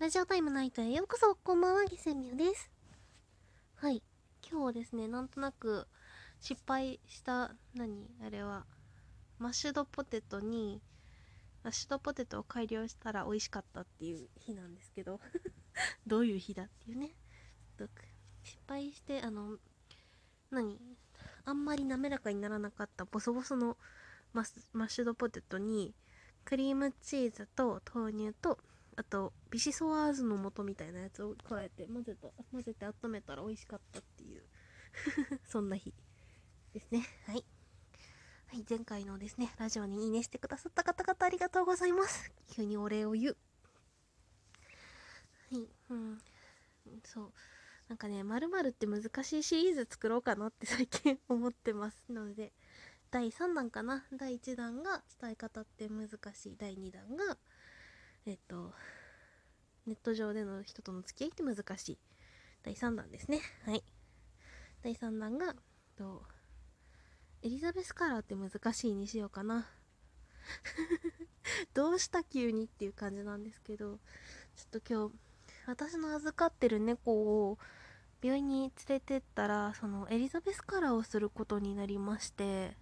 ラジオタイムナイトへようこそこんばんはギセミュです。はい。今日はですねなんとなく失敗した何あれはマッシュドポテトにマッシュドポテトを改良したら美味しかったっていう日なんですけど どういう日だっていうね。失敗してあの何あんまり滑らかにならなかったボソボソのマッシュドポテトにクリームチーズと豆乳とあとビシソワーズの素みたいなやつを加えて混ぜた混ぜて温めたら美味しかったっていう そんな日ですねはいはい、前回のですね、ラジオにいいねしてくださった方々ありがとうございます。急にお礼を言う。はい、うん。そう。なんかね、まるって難しいシリーズ作ろうかなって 最近思ってますなので、第3弾かな？第1弾が伝え方って難しい。第2弾がえっと、ネット上での人との付き合いって難しい。第3弾ですね。はい。第3弾が、と、エリザベスカラーって難しいにしようかな。どうした急にっていう感じなんですけど、ちょっと今日、私の預かってる猫を病院に連れてったら、そのエリザベスカラーをすることになりまして、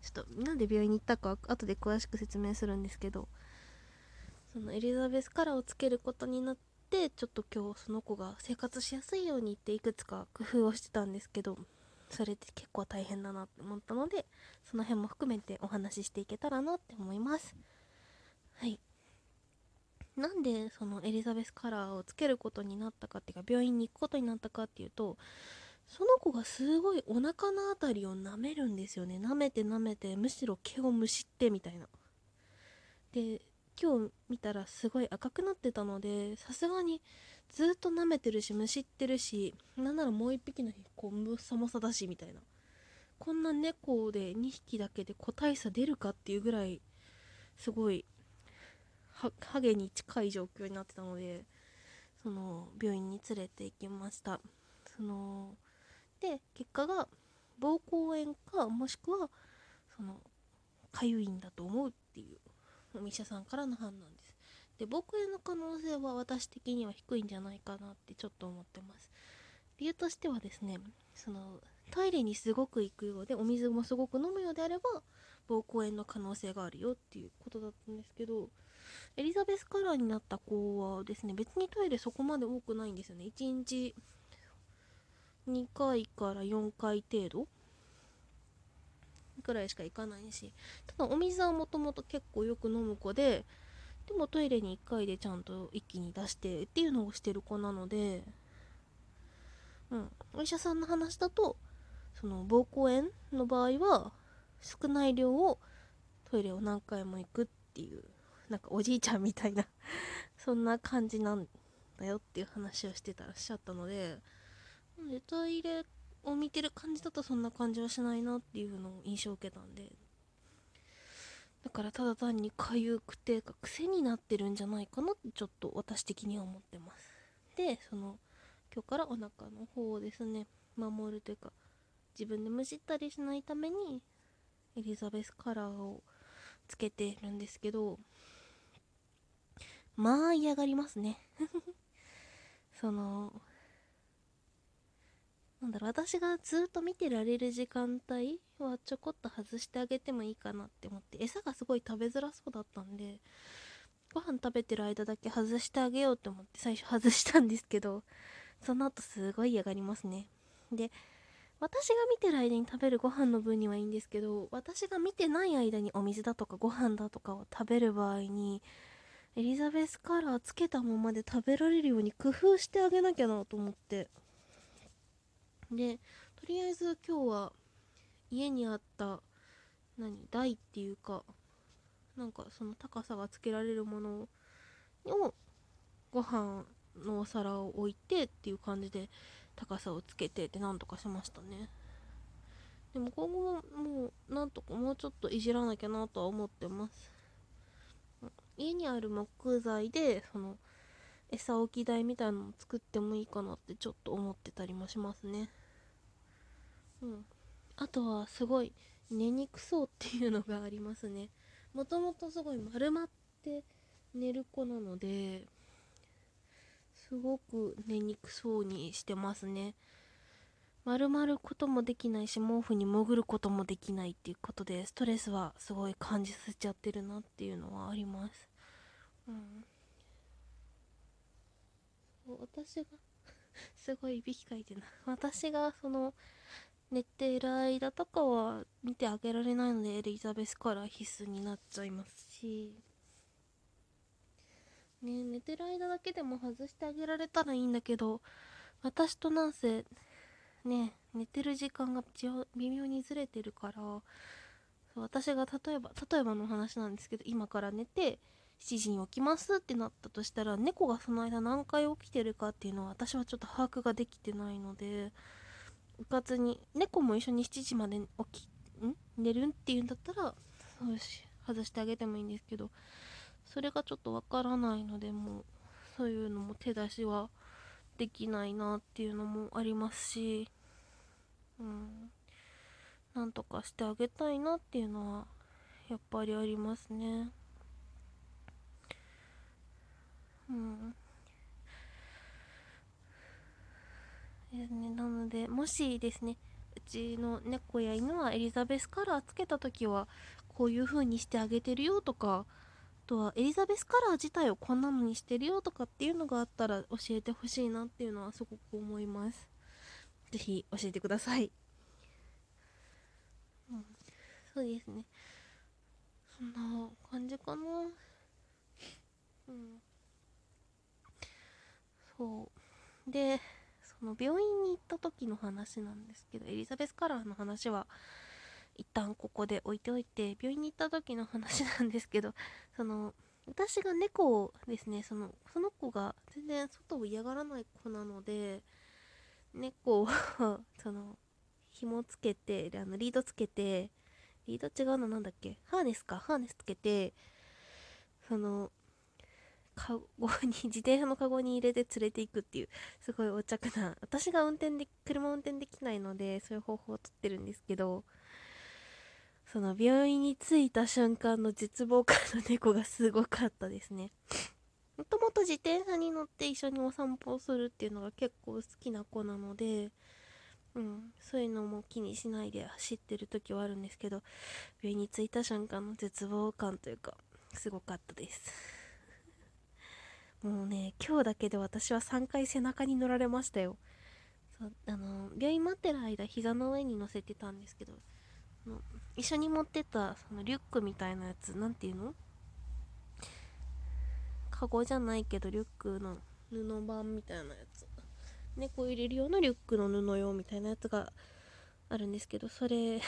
ちょっとなんで病院に行ったか後で詳しく説明するんですけど、そのエリザベスカラーをつけることになってちょっと今日その子が生活しやすいようにっていくつか工夫をしてたんですけどそれって結構大変だなって思ったのでその辺も含めてお話ししていけたらなって思います。はい。なんでそのエリザベスカラーをつけることになったかっていうか病院に行くことになったかっていうとその子がすごいお腹の辺りを舐めるんですよね。舐めて舐めてむしろ毛をむしってみたいな。で今日見たらすごい赤くなってたのでさすがにずっと舐めてるしむしってるしなんならもう1匹の日こうむさもさだしみたいな。こんな猫で2匹だけで個体差出るかっていうぐらいすごいハゲに近い状況になってたのでその病院に連れて行きました。そので結果が膀胱炎かもしくはそのかゆいんだと思うっていう。お医者さんからの判断です。で、僕への可能性は私的には低いんじゃないかなってちょっと思ってます。理由としてはですね、そのトイレにすごく行くようで、お水もすごく飲むようであれば、膀胱炎の可能性があるよっていうことだったんですけど、エリザベスカラーになった子はですね、別にトイレそこまで多くないんですよね。1日2回から4回程度くらいしか行かないしただお水はもともと結構よく飲む子ででもトイレに1回でちゃんと一気に出してっていうのをしてる子なのでうんお医者さんの話だとその膀胱炎の場合は少ない量をトイレを何回も行くっていうなんかおじいちゃんみたいな そんな感じなんだよっていう話をしてたらっしゃったのででトイレを見てる感じだとそんな感じはしないなっていうのを印象を受けたんで。だからただ単に痒くてか癖になってるんじゃないかなってちょっと私的には思ってます。でその今日からお腹の方をですね守るというか自分でむしったりしないためにエリザベスカラーをつけてるんですけどまあ嫌がりますね。そのなんだろ私がずっと見てられる時間帯はちょこっと外してあげてもいいかなって思って餌がすごい食べづらそうだったんでご飯食べてる間だけ外してあげようと思って最初外したんですけどその後すごい嫌がりますね。で私が見てる間に食べるご飯の分にはいいんですけど私が見てない間にお水だとかご飯だとかを食べる場合にエリザベスカラーつけたままで食べられるように工夫してあげなきゃなと思って。でとりあえず今日は家にあった何台っていうかなんかその高さがつけられるものをご飯のお皿を置いてっていう感じで高さをつけてってなんとかしましたね。でも今後ももうなんとかもうちょっといじらなきゃなとは思ってます。家にある木材でその餌置き台みたいなのを作ってもいいかなってちょっと思ってたりもしますね。うん。あとはすごい寝にくそうっていうのがありますね。もともとすごい丸まって寝る子なのですごく寝にくそうにしてますね。丸まることもできないし毛布に潜ることもできないっていうことでストレスはすごい感じさせちゃってるなっていうのはあります。うん。私が すごいいびきかいてな私がその寝てる間とかは見てあげられないのでエリザベスカラー必須になっちゃいますし。ね寝てる間だけでも外してあげられたらいいんだけど私となんせね寝てる時間が微妙にずれてるから私が例えば例えばの話なんですけど今から寝て7時に起きますってなったとしたら猫がその間何回起きてるかっていうのは私はちょっと把握ができてないのでうかつに猫も一緒に7時まで起きん？寝るん？っていうんだったらよし外してあげてもいいんですけどそれがちょっとわからないのでもうそういうのも手出しはできないなっていうのもありますしうん。なんとかしてあげたいなっていうのはやっぱりありますね。うん。ですね。なのでもしですねうちの猫や犬はエリザベスカラーつけた時はこういう風にしてあげてるよとかあとはエリザベスカラー自体をこんなのにしてるよとかっていうのがあったら教えてほしいなっていうのはすごく思います。是非教えてください、うん、そうですね。そんな感じかな。うん。そう。でその病院に行った時の話なんですけどエリザベスカラーの話は一旦ここで置いておいて病院に行った時の話なんですけど その私が猫をですねそのその子が全然外を嫌がらない子なので猫を その紐つけてあのリードつけてリード違うのなんだっけ？ハーネスか。ハーネスつけてそのカゴに自転車のカゴに入れて連れていくっていうすごいお着な。私が運転で車運転できないのでそういう方法をとってるんですけどその病院に着いた瞬間の絶望感の猫がすごかったですね。もともと自転車に乗って一緒にお散歩をするっていうのが結構好きな子なのでうん、そういうのも気にしないで走ってる時はあるんですけど病院に着いた瞬間の絶望感というかすごかったです。もうね今日だけで私は3回背中に乗られましたよ。そうあの病院待ってる間膝の上に乗せてたんですけど一緒に持ってたそのリュックみたいなやつ何ていうの？カゴじゃないけどリュックの布版みたいなやつ。猫入れる用のリュックの布用みたいなやつがあるんですけどそれ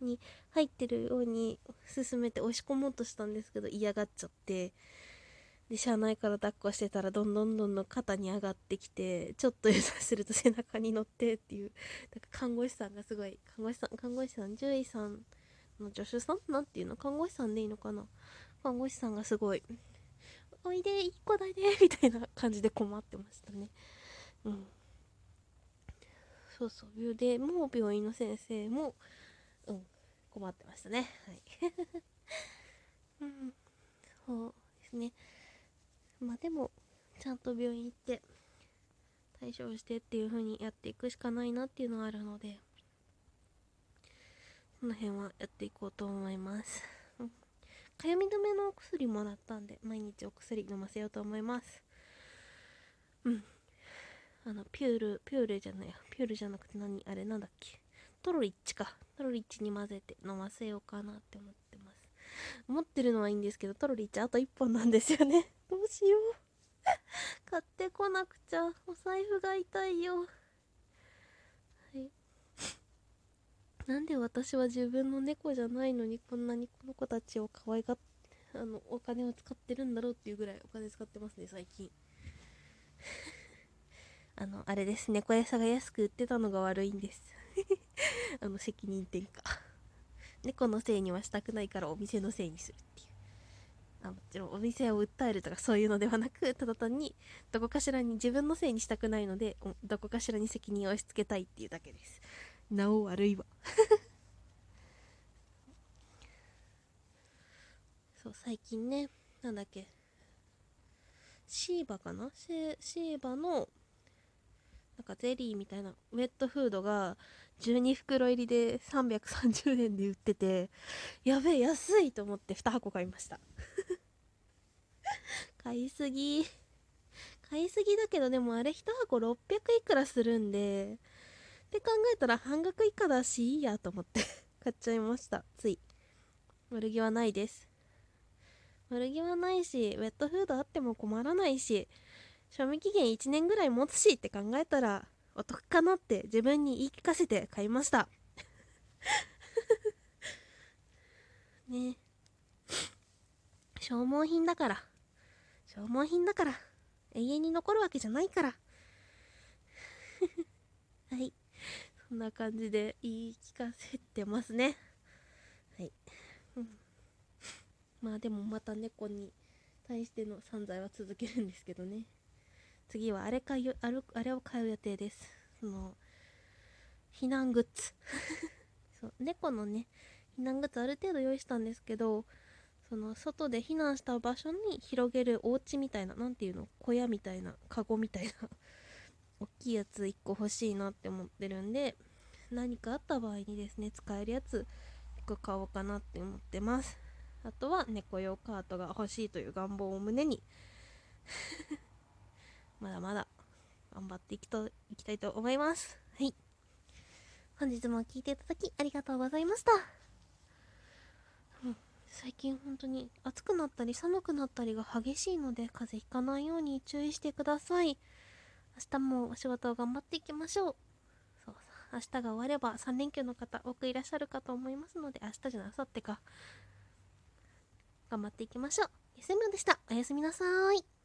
に入ってるように進めて押し込もうとしたんですけど嫌がっちゃって。で車内から抱っこしてたらどんどんどんどん肩に上がってきてちょっと油断すると背中に乗ってっていうなんか看護師さんがすごい看護師さん看護師さん獣医さんの助手さんなんていうの？看護師さんでいいのかな？看護師さんがすごい「おいでいい子だね」みたいな感じで困ってましたね。うん。そうそう。でもう病院の先生もうん困ってましたね。はい。うん。そうですね。まあでもちゃんと病院行って対処してっていう風にやっていくしかないなっていうのはあるのでこの辺はやっていこうと思います。かゆみ止めのお薬もらったんで毎日お薬飲ませようと思います。うん。あのピュールピュールじゃないピュールじゃなくて何あれなんだっけ？トロリッチか。トロリッチに混ぜて飲ませようかなって思って。持ってるのはいいんですけどトロリッチあと1本なんですよね。どうしよう。買ってこなくちゃお財布が痛いよ。はい。なんで私は自分の猫じゃないのにこんなにこの子たちを可愛がっあのお金を使ってるんだろうっていうぐらいお金使ってますね最近。あのあれです。猫餌が安く売ってたのが悪いんです。あの責任転嫁。猫のせいにはしたくないからお店のせいにするっていうあもちろんお店を訴えるとかそういうのではなくただ単にどこかしらに自分のせいにしたくないのでどこかしらに責任を押し付けたいっていうだけです。なお悪いわそう最近ねなんだっけ。シーバかな？シェシーバのなんかゼリーみたいなウェットフードが12袋入りで330円で売っててやべえ安いと思って2箱買いました。買いすぎ。買いすぎだけどでもあれ1箱600いくらするんでって考えたら半額以下だしいいやと思って 買っちゃいました。つい。悪気はないです。悪気はないしウェットフードあっても困らないし賞味期限1年ぐらい持つしって考えたらお得かなって自分に言い聞かせて買いました。ね。消耗品だから。消耗品だから。永遠に残るわけじゃないから。はい。そんな感じで言い聞かせてますね。はい、うん、まあでもまた猫に対しての散財は続けるんですけどね。次はあれ買いあるあれを買う予定です。その避難グッズ。そう猫のね避難グッズある程度用意したんですけどその外で避難した場所に広げるお家みたいな何ていうの？小屋みたいなカゴみたいな 大きいやつ1個欲しいなって思ってるんで何かあった場合にですね使えるやつ1個買おうかなって思ってます。あとは猫用カートが欲しいという願望を胸に。まだまだ頑張っていきといきたいと思います。はい。本日も聴いていただきありがとうございました。最近本当に暑くなったり寒くなったりが激しいので風邪ひかないように注意してください。明日もお仕事を頑張っていきましょう。そう明日が終われば3連休の方多くいらっしゃるかと思いますので明日じゃなさってか頑張っていきましょう。休みでした。おやすみなさーい。